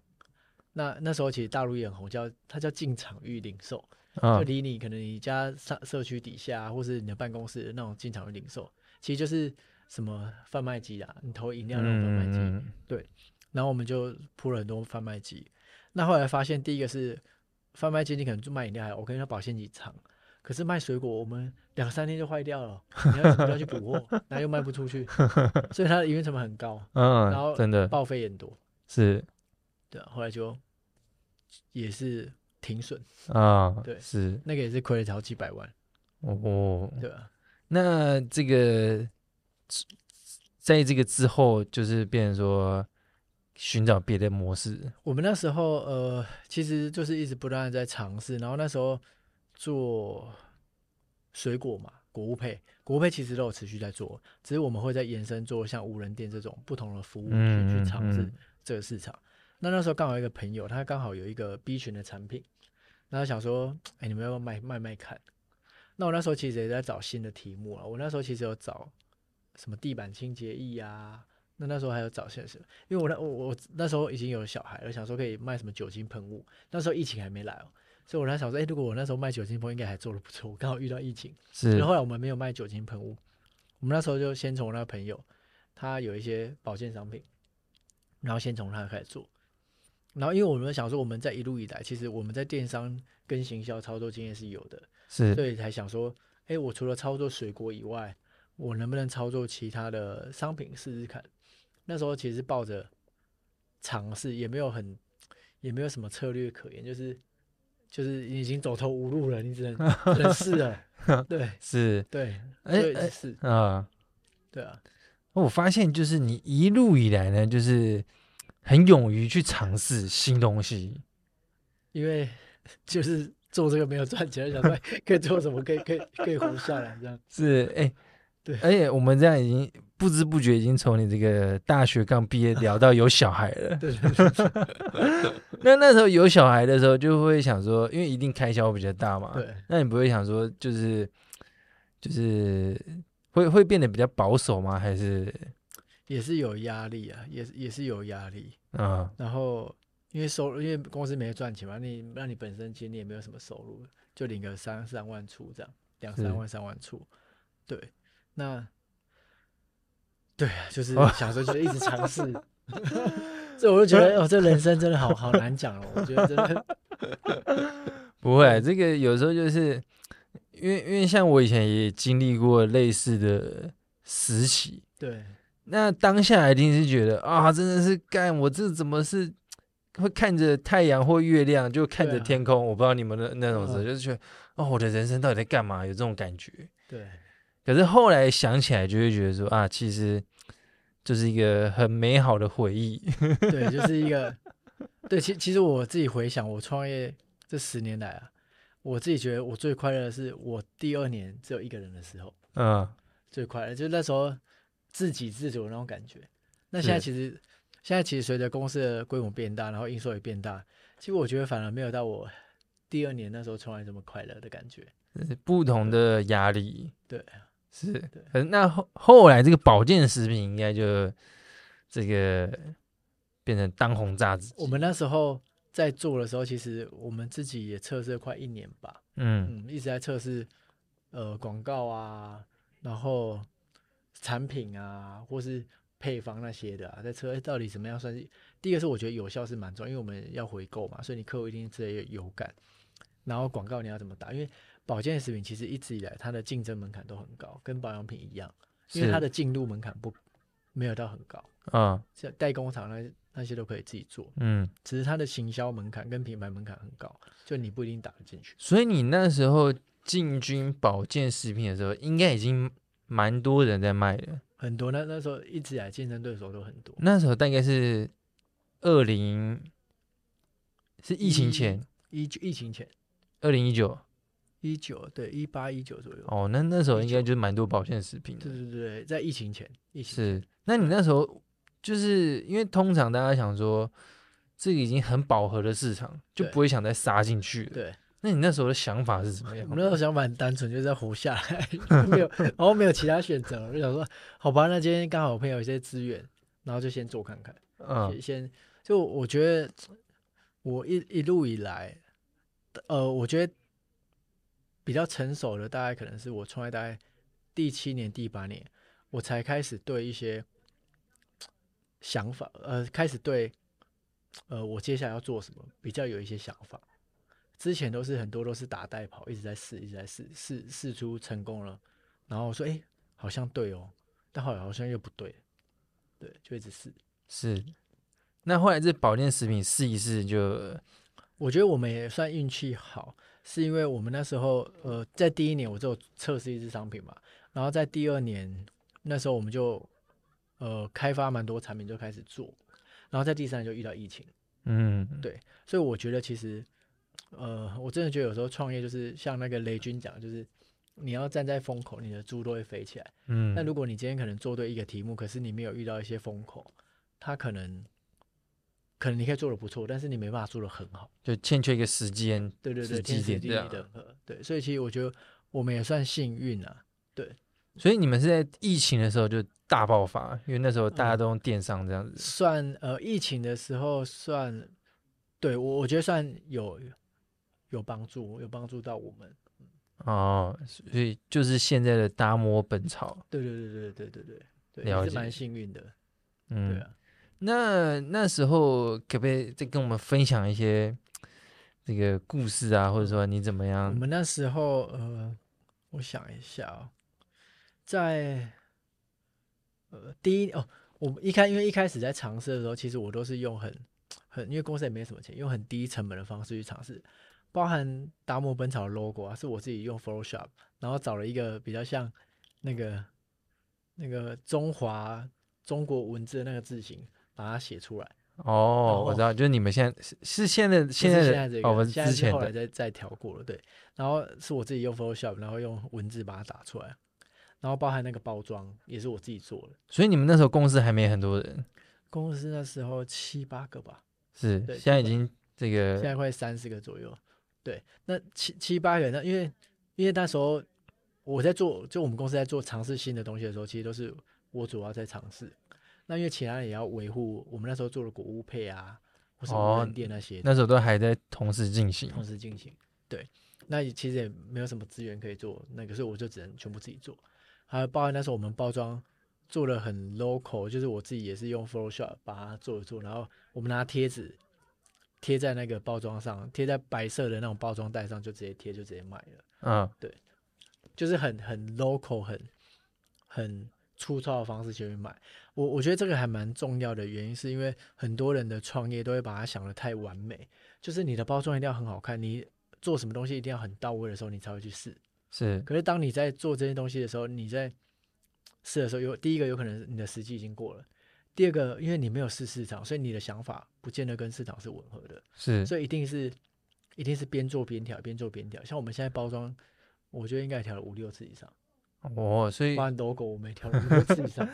那那时候其实大陆也很红，叫它叫进场域零售，嗯、就离你可能你家社社区底下，或是你的办公室的那种进场域零售，其实就是什么贩卖机啊，你投饮料那种贩卖机，嗯、对。然后我们就铺了很多贩卖机，那后来发现第一个是贩卖机，你可能就卖饮料还，我跟你说保鲜期长。可是卖水果，我们两三天就坏掉了，你要你要去补货，然后又卖不出去，所以它的营运成本很高，嗯，然后真的报废也多，是，对啊，后来就也是停损啊，对，是那个也是亏了好几百万，哦，对啊，那这个在这个之后，就是变成说寻找别的模式。我们那时候呃，其实就是一直不断在尝试，然后那时候做水果嘛，果物配。国配其实都有持续在做，只是我们会在延伸做像无人店这种不同的服务去、嗯、去尝试这个市场。嗯、那那时候刚好一个朋友，他刚好有一个 B 群的产品，那他想说，哎，你们要不要卖卖卖看？那我那时候其实也在找新的题目啊。我那时候其实有找什么地板清洁液啊，那那时候还有找些什么？因为我那我我那时候已经有小孩了，想说可以卖什么酒精喷雾。那时候疫情还没来哦。所以我在想说，哎、欸，如果我那时候卖酒精喷，应该还做的不错。我刚好遇到疫情，是。然后后来我们没有卖酒精喷雾，我们那时候就先从我那个朋友，他有一些保健商品，然后先从他开始做。然后因为我们想说，我们在一路以来，其实我们在电商跟行销操作经验是有的，是。所以才想说，哎、欸，我除了操作水果以外，我能不能操作其他的商品试试看？那时候其实抱着尝试，也没有很，也没有什么策略可言，就是。就是已经走投无路了，你只能 只能试了。对，是，对，哎哎是啊，对啊。我发现就是你一路以来呢，就是很勇于去尝试新东西，因为 就是做这个没有赚钱，想说可以做什么，可以可以可以活下来这样。是，哎、欸。对，而且我们这样已经不知不觉已经从你这个大学刚毕业聊到有小孩了。对对 对。那那时候有小孩的时候，就会想说，因为一定开销比较大嘛。对。那你不会想说，就是就是会会变得比较保守吗？还是也是有压力啊？也也是有压力啊。然后因为收入，因为公司没有赚钱嘛，你那你本身其实你也没有什么收入，就领个三三万出这样，两三万三万出，对。那，对啊，就是小时候，就一直尝试，这我就觉得哦，这人生真的好好难讲哦。我觉得真的 不会，这个有时候就是因为因为像我以前也经历过类似的时期，对。那当下一定是觉得啊，真的是干我这怎么是会看着太阳或月亮，就看着天空，我不知道你们的那种时候，就是觉得哦，我的人生到底在干嘛？有这种感觉，对。可是后来想起来，就会觉得说啊，其实就是一个很美好的回忆。对，就是一个对。其其实我自己回想，我创业这十年来啊，我自己觉得我最快乐的是我第二年只有一个人的时候，嗯，最快乐就是那时候自给自足那种感觉。那现在其实现在其实随着公司的规模变大，然后营收也变大，其实我觉得反而没有到我第二年那时候创业这么快乐的感觉。不同的压力，对。是，可是那后后来这个保健食品应该就这个变成当红炸子。我们那时候在做的时候，其实我们自己也测试了快一年吧，嗯，嗯，一直在测试呃广告啊，然后产品啊，或是配方那些的啊，在测到底怎么样算是。第一个是我觉得有效是蛮重要，因为我们要回购嘛，所以你客户一定是有感。然后广告你要怎么打？因为保健食品其实一直以来它的竞争门槛都很高，跟保养品一样，因为它的进入门槛不没有到很高啊，像代工厂那那些都可以自己做，嗯，只是它的行销门槛跟品牌门槛很高，就你不一定打得进去。所以你那时候进军保健食品的时候，应该已经蛮多人在卖的，很多。那那时候一直以来竞争对手都很多。那时候大概是二零是疫情前，一疫情前，二零一九。一九对一八一九左右哦，那那时候应该就是蛮多保健食品的。对对对，在疫情前，疫情是。那你那时候就是因为通常大家想说这个已经很饱和的市场，就不会想再杀进去了。对。那你那时候的想法是什么样？我那时候想法很单纯，就是要活下来，没有，然后没有其他选择，就想说好吧，那今天刚好我朋友有一些资源，然后就先做看看。嗯。先就我觉得我一一路以来，呃，我觉得。比较成熟的，大概可能是我创业大概第七年、第八年，我才开始对一些想法，呃，开始对，呃，我接下来要做什么比较有一些想法。之前都是很多都是打带跑，一直在试，一直在试，试试出成功了，然后我说，哎，好像对哦，但后来好像又不对，对，就一直试。是，那后来这保健食品试一试就，我觉得我们也算运气好，是因为我们那时候呃，在第一年我就测试一支商品嘛，然后在第二年那时候我们就呃开发蛮多产品就开始做，然后在第三年就遇到疫情，嗯，对，所以我觉得其实呃，我真的觉得有时候创业就是像那个雷军讲，就是。你要站在风口，你的猪都会飞起来。嗯，那如果你今天可能做对一个题目，可是你没有遇到一些风口，它可能可能你可以做的不错，但是你没办法做的很好，就欠缺一个时间。对对对，时机点的。对，所以其实我觉得我们也算幸运啊。对，所以你们是在疫情的时候就大爆发，因为那时候大家都用电商这样子。嗯、算呃，疫情的时候算，对我我觉得算有有帮助，有帮助到我们。哦，所以就是现在的达摩本草，对对对对对对对，了解，是蛮幸运的，嗯，对啊。那那时候可不可以再跟我们分享一些这个故事啊，或者说你怎么样？我们那时候，呃，我想一下哦，在呃第一哦，我们一开因为一开始在尝试的时候，其实我都是用很很，因为公司也没什么钱，用很低成本的方式去尝试。包含达摩本草的 logo 啊，是我自己用 Photoshop，然后找了一个比较像那个那个中华中国文字的那个字型，把它写出来。哦，我知道，就是你们现在是是现在现在的现在这个，哦，现在是后来再再调过了，对。然后是我自己用 Photoshop，然后用文字把它打出来，然后包含那个包装也是我自己做的。所以你们那时候公司还没很多人？公司那时候七八个吧。是，现在已经这个现在快三十个左右。对，那七七八个人，那因为因为那时候我在做，就我们公司在做尝试新的东西的时候，其实都是我主要在尝试。那因为其他人也要维护，我们那时候做的谷物配啊，或是无人店那些，那时候都还在同时进行，同时进行。对，那其实也没有什么资源可以做那个，时候我就只能全部自己做。还有包括那时候我们包装做的很 local，就是我自己也是用 Photoshop 把它做一做，然后我们拿贴纸。贴在那个包装上，贴在白色的那种包装袋上，就直接贴，就直接卖了。嗯，对，就是很很 local，很很粗糙的方式去卖。我我觉得这个还蛮重要的原因，是因为很多人的创业都会把它想得太完美，就是你的包装一定要很好看，你做什么东西一定要很到位的时候，你才会去试。是，可是当你在做这些东西的时候，你在试的时候，有第一个有可能你的时机已经过了。第二个，因为你没有试市场，所以你的想法不见得跟市场是吻合的。是，所以一定是，一定是边做边调，边做边调。像我们现在包装，我觉得应该调了五六次以上。哦，所以，logo 我们也调了五六次以上。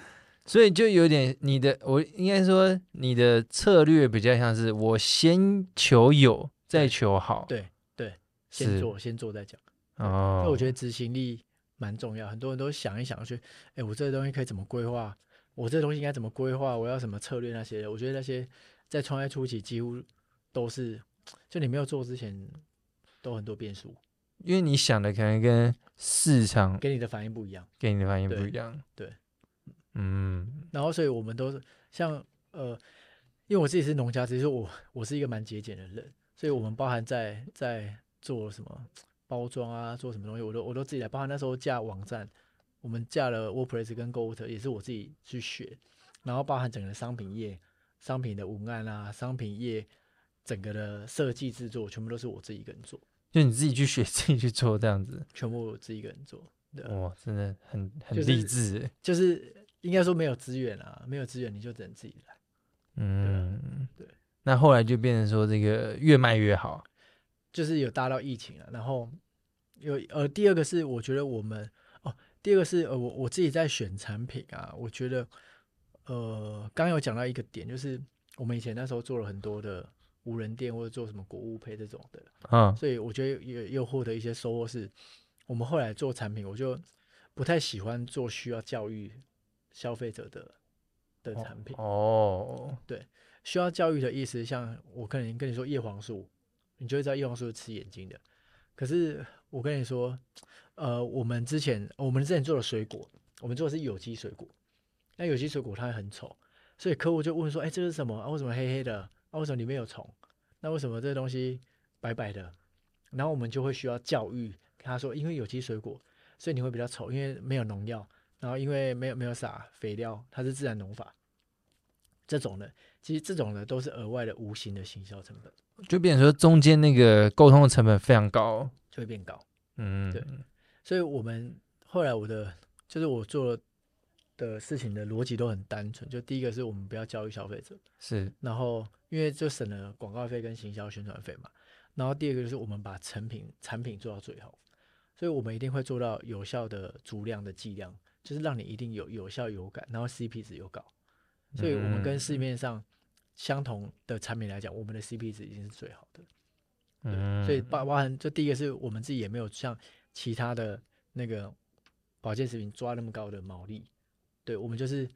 所以就有点你的，我应该说你的策略比较像是我先求有，再求好。对对，先做先做再讲。哦，所以我觉得执行力蛮重要。很多人都想一想去，哎，我这个东西可以怎么规划？我这东西应该怎么规划？我要什么策略？那些，我觉得那些在创业初期几乎都是，就你没有做之前，都很多变数。因为你想的可能跟市场给你的反应不一样，给你的反应不一样。对，对嗯。然后，所以我们都是像呃，因为我自己是农家，其实我我是一个蛮节俭的人，所以我们包含在在做什么包装啊，做什么东西，我都我都自己来。包含那时候架网站。我们架了 WordPress 跟 GoTo 也是我自己去学，然后包含整个的商品页、商品的文案啊、商品页整个的设计制作，全部都是我自己一个人做。就你自己去学，自己去做这样子，全部我自己一个人做。对，哇，真的很很励志，就是。就是应该说没有资源啊，没有资源你就只能自己来。嗯，对。那后来就变成说这个越卖越好，就是有搭到疫情了，然后有呃第二个是我觉得我们哦。第二个是呃，我我自己在选产品啊，我觉得呃，刚有讲到一个点，就是我们以前那时候做了很多的无人店或者做什么国物配这种的，嗯，所以我觉得又又获得一些收获。是我们后来做产品，我就不太喜欢做需要教育消费者的的产品。哦，对，需要教育的意思，像我可能跟你说叶黄素，你就会知道叶黄素是吃眼睛的。可是我跟你说。呃，我们之前我们之前做的水果，我们做的是有机水果。那有机水果它很丑，所以客户就问说：“哎，这是什么？啊，为什么黑黑的？啊，为什么里面有虫？那为什么这个东西白白的？”然后我们就会需要教育他说：“因为有机水果，所以你会比较丑，因为没有农药，然后因为没有没有撒肥料，它是自然农法。这种的，其实这种的都是额外的无形的行销成本，就变成说中间那个沟通的成本非常高，就会变高。嗯，对。所以我们后来我的就是我做的事情的逻辑都很单纯，就第一个是我们不要教育消费者，是。然后因为就省了广告费跟行销宣传费嘛。然后第二个就是我们把成品产品做到最好，所以我们一定会做到有效的足量的剂量，就是让你一定有有效有感，然后 CP 值又高。所以我们跟市面上相同的产品来讲，我们的 CP 值已经是最好的。嗯，所以包包含就第一个是我们自己也没有像其他的那个保健食品抓那么高的毛利，对，我们就是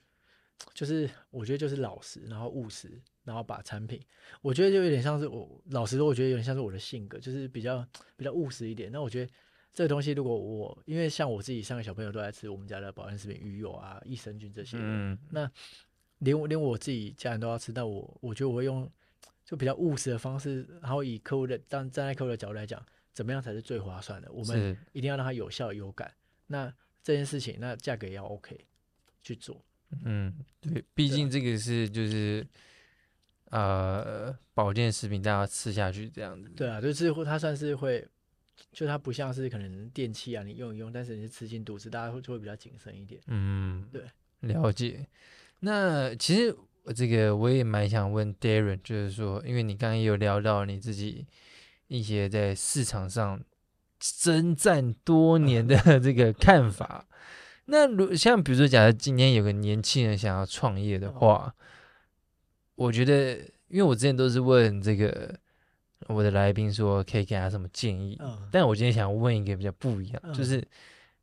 就是我觉得就是老实，然后务实，然后把产品，我觉得就有点像是我老实说，我觉得有点像是我的性格，就是比较比较务实一点。那我觉得这个东西如果我因为像我自己三个小朋友都在吃我们家的保健食品，鱼油啊、益生菌这些，嗯，那。连我连我自己家人都要吃，但我我觉得我会用就比较务实的方式，然后以客户的站站在客户的角度来讲，怎么样才是最划算的？我们一定要让它有效有感。那这件事情，那价格也要 OK 去做。嗯，对，毕竟这个是就是呃保健食品，大家吃下去这样子。对啊，就是它算是会，就它不像是可能电器啊，你用一用，但是你是吃进肚子，大家会就会比较谨慎一点。嗯，对，了解。那其实这个我也蛮想问 Darren，就是说，因为你刚刚也有聊到你自己一些在市场上征战多年的这个看法。那如像比如说，假设今天有个年轻人想要创业的话，我觉得，因为我之前都是问这个我的来宾说，可以给他什么建议，但我今天想问一个比较不一样，就是。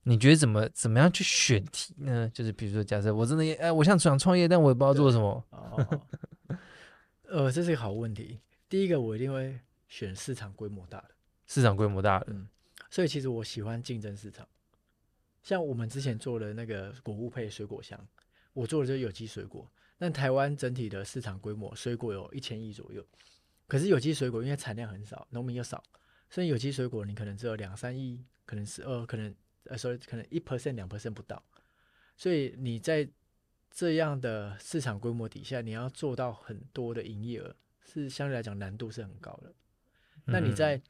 你觉得怎么怎么样去选题呢？就是比如说，假设我真的哎，我想想创业，但我也不知道做什么。哦，呃，这是一个好问题。第一个，我一定会选市场规模大的。市场规模大的，嗯。所以其实我喜欢竞争市场。像我们之前做的那个果物配水果箱，我做的就是有机水果。但台湾整体的市场规模，水果有一千亿左右。可是有机水果因为产量很少，农民又少，所以有机水果你可能只有两三亿，可能是呃可能。呃，所以可能一 percent 两 percent 不到，所以你在这样的市场规模底下，你要做到很多的营业额，是相对来讲难度是很高的。那你在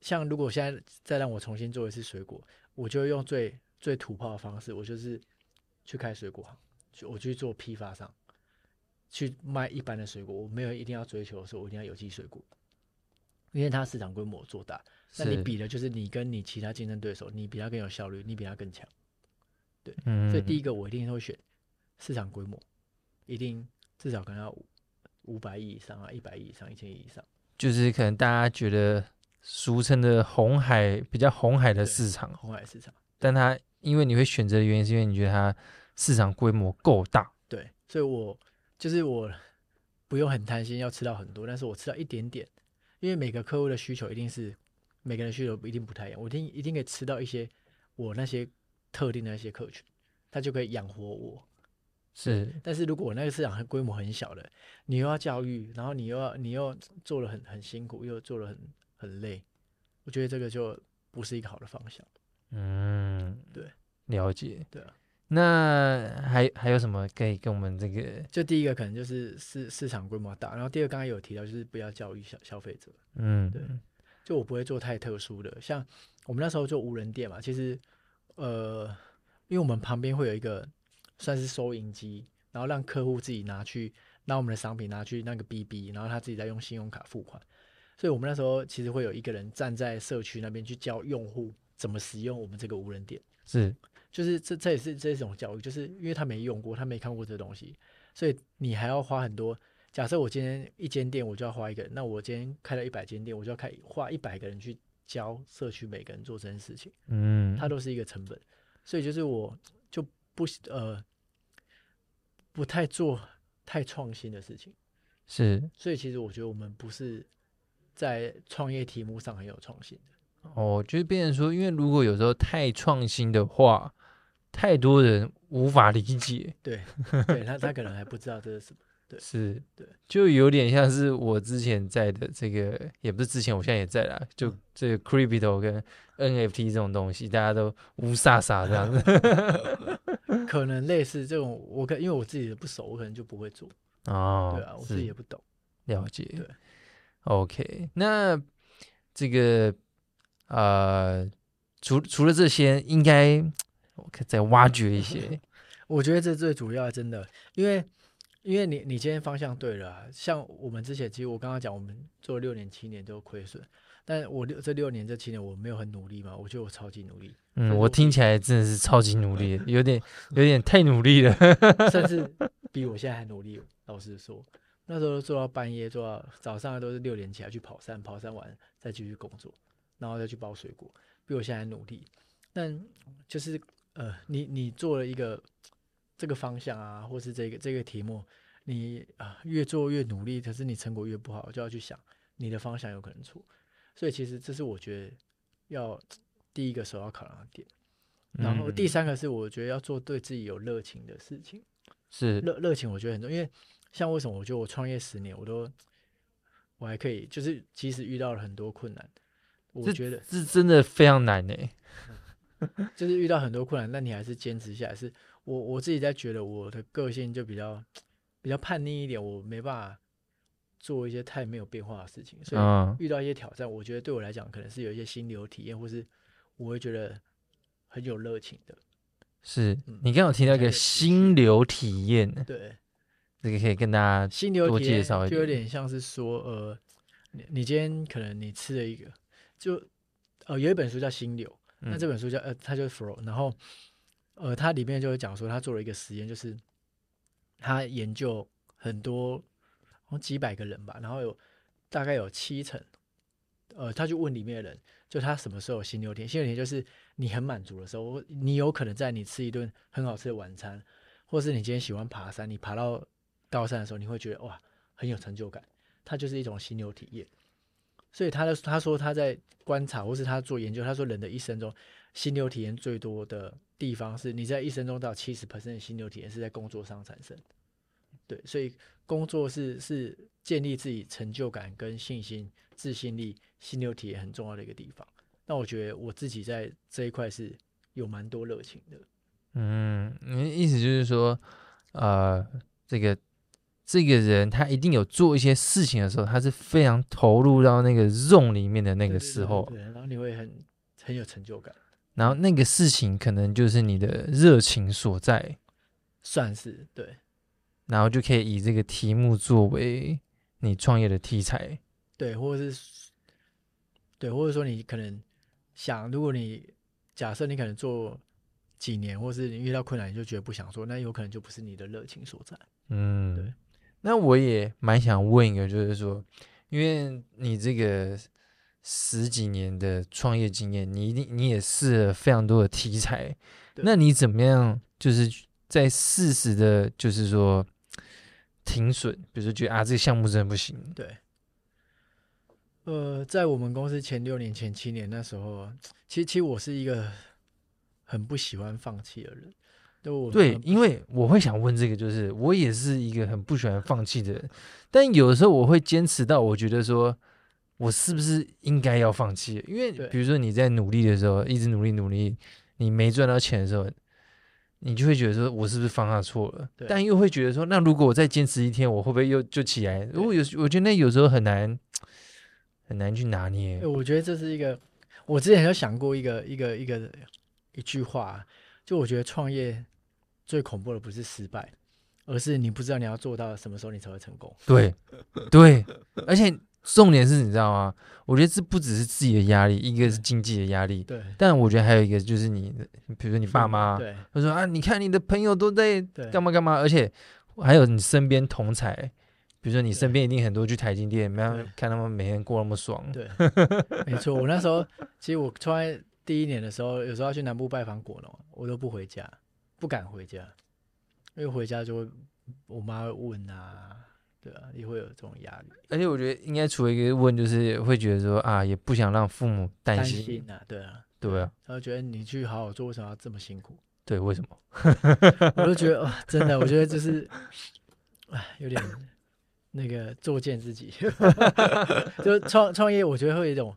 像如果现在再让我重新做一次水果，我就用最最土炮的方式，我就是去开水果行，去我去做批发商，去卖一般的水果，我没有一定要追求说我一定要有机水果，因为它市场规模做大。那你比的就是你跟你其他竞争对手，你比他更有效率，你比他更强，对，嗯、所以第一个我一定会选市场规模，一定至少可能要五五百亿以上啊，一百亿以上，一千亿以上，就是可能大家觉得俗称的红海比较红海的市场，红海市场，但它因为你会选择的原因是因为你觉得它市场规模够大，对，所以我就是我不用很贪心要吃到很多，但是我吃到一点点，因为每个客户的需求一定是。每个人需求不一定不太一样，我一定一定可以吃到一些我那些特定的那些客群，他就可以养活我。是，但是如果我那个市场很规模很小的，你又要教育，然后你又要你又做的很很辛苦，又做的很很累，我觉得这个就不是一个好的方向。嗯，对，了解。对啊，那还还有什么可以跟我们这个？就第一个可能就是市市场规模大，然后第二个刚才有提到就是不要教育消消费者。嗯，对。就我不会做太特殊的，像我们那时候做无人店嘛，其实，呃，因为我们旁边会有一个算是收银机，然后让客户自己拿去拿我们的商品拿去那个 BB，然后他自己再用信用卡付款，所以我们那时候其实会有一个人站在社区那边去教用户怎么使用我们这个无人店，是，就是这这也是这种教育，就是因为他没用过，他没看过这东西，所以你还要花很多。假设我今天一间店，我就要花一个人，那我今天开了一百间店，我就要开花一百个人去教社区每个人做这件事情，嗯，它都是一个成本，所以就是我就不呃不太做太创新的事情，是，所以其实我觉得我们不是在创业题目上很有创新的，哦，就是变成说，因为如果有时候太创新的话，太多人无法理解，对，对他他可能还不知道这是什么。对，是，对，就有点像是我之前在的这个，也不是之前，我现在也在啦。就这个 crypto 跟 NFT 这种东西，大家都乌撒撒这样子。可能类似这种，我可因为我自己的不熟，我可能就不会做。哦，对啊，我自己也不懂。了解。对，OK，那这个呃，除除了这些，应该我可以再挖掘一些。我觉得这最主要，真的，因为因为你你今天方向对了，像我们之前，其实我刚刚讲，我们做六年七年都亏损，但我六这六年这七年我没有很努力嘛，我觉得我超级努力。嗯，我听起来真的是超级努力，有点有点太努力了，甚至比我现在还努力。老实说，那时候做到半夜，做到早上都是六点起来去跑山，跑山完再继续工作，然后再去包水果，比我现在还努力。但就是呃，你你做了一个。这个方向啊，或是这个这个题目，你啊越做越努力，可是你成果越不好，就要去想你的方向有可能错。所以其实这是我觉得要第一个首要考量的点。然后第三个是我觉得要做对自己有热情的事情。是热热情，我觉得很重要。因为像为什么我觉得我创业十年，我都我还可以，就是即使遇到了很多困难，我觉得是真的非常难呢。就是遇到很多困难，但你还是坚持下来是。我我自己在觉得我的个性就比较比较叛逆一点，我没办法做一些太没有变化的事情，所以遇到一些挑战，我觉得对我来讲可能是有一些心流体验，或是我会觉得很有热情的。是你刚刚有提到一个心流体验，对，这个可以跟大家心流多介绍一点，就有点像是说，呃，你你今天可能你吃了一个，就呃有一本书叫《心流》，那这本书叫呃它就是 Flow，然后。呃，它里面就会讲说，他做了一个实验，就是他研究很多几百个人吧，然后有大概有七成，呃，他就问里面的人，就他什么时候有心流体验？心流体验就是你很满足的时候，你有可能在你吃一顿很好吃的晚餐，或是你今天喜欢爬山，你爬到高山的时候，你会觉得哇，很有成就感，它就是一种心流体验。所以他的他说他在观察，或是他做研究，他说人的一生中。心流体验最多的地方是，你在一生中到七十 percent 的心流体验是在工作上产生。对，所以工作是是建立自己成就感跟信心、自信力、心流体验很重要的一个地方。那我觉得我自己在这一块是有蛮多热情的。嗯，你意思就是说，呃，这个这个人他一定有做一些事情的时候，他是非常投入到那个 zone 里面的那个时候，对，对，对，对，然后你会很很有成就感。然后那个事情可能就是你的热情所在，算是对。然后就可以以这个题目作为你创业的题材，对，或者是对，或者说你可能想，如果你假设你可能做几年，或是你遇到困难你就觉得不想做，那有可能就不是你的热情所在。嗯，对。那我也蛮想问一个，就是说，因为你这个。十几年的创业经验，你一定你也试了非常多的题材，那你怎么样？就是在适时的，就是说停损，比如说觉得啊，这个项目真的不行。对，呃，在我们公司前六年、前七年那时候，其实其实我是一个很不喜欢放弃的人。对，因为我会想问这个，就是我也是一个很不喜欢放弃的人，但有的时候我会坚持到，我觉得说。我是不是应该要放弃？因为比如说你在努力的时候，一直努力努力，你没赚到钱的时候，你就会觉得说，我是不是方向错了？但又会觉得说，那如果我再坚持一天，我会不会又就起来？如果有，我觉得那有时候很难很难去拿捏。我觉得这是一个，我之前有想过一个一个一个一句话，就我觉得创业最恐怖的不是失败，而是你不知道你要做到什么时候你才会成功。对对，而且。重点是你知道吗？我觉得这不只是自己的压力，一个是经济的压力。对。但我觉得还有一个就是你，比如说你爸妈，对，他说啊，你看你的朋友都在干嘛干嘛，而且还有你身边同才，比如说你身边一定很多去台积电，没有看他们每天过那么爽。对，没错。我那时候其实我出来第一年的时候，有时候要去南部拜访果农，我都不回家，不敢回家，因为回家就会我妈会问啊。对啊，也会有这种压力，而且我觉得应该除了一个问，就是会觉得说啊，也不想让父母担心，担心啊，对啊，对啊，他觉得你去好好做，为什么要这么辛苦？对，为什么？我就觉得哇，真的，我觉得就是，哎，有点那个作践自己，就创创业，我觉得会有一种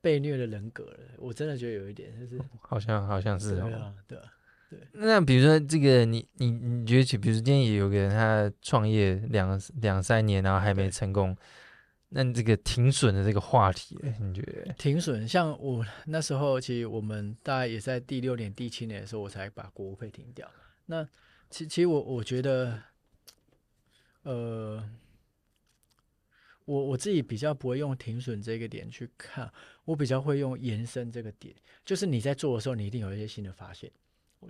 被虐的人格了。我真的觉得有一点，就是好像好像是对啊，对啊，对，那比如说这个你，你你你觉得，比如说今天也有个人他创业两两三年，然后还没成功，那你这个停损的这个话题，你觉得？停损，像我那时候，其实我们大概也在第六年、第七年的时候，我才把国配停掉。那其其实我我觉得，呃。我我自己比较不会用停损这个点去看，我比较会用延伸这个点，就是你在做的时候，你一定有一些新的发现。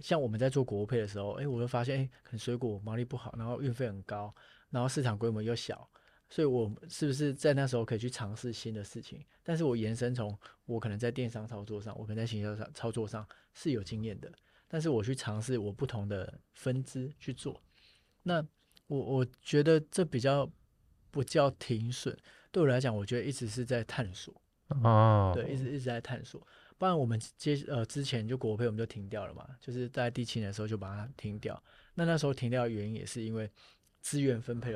像我们在做国配的时候，哎，我就发现，哎，可能水果毛利不好，然后运费很高，然后市场规模又小，所以我是不是在那时候可以去尝试新的事情？但是我延伸从我可能在电商操作上，我可能在行销上操作上是有经验的，但是我去尝试我不同的分支去做，那我我觉得这比较。不叫停损，对我来讲，我觉得一直是在探索。哦，对，一直一直在探索。不然我们接呃之前就国配我们就停掉了嘛，就是在第七年的时候就把它停掉。那那时候停掉的原因也是因为资源分配的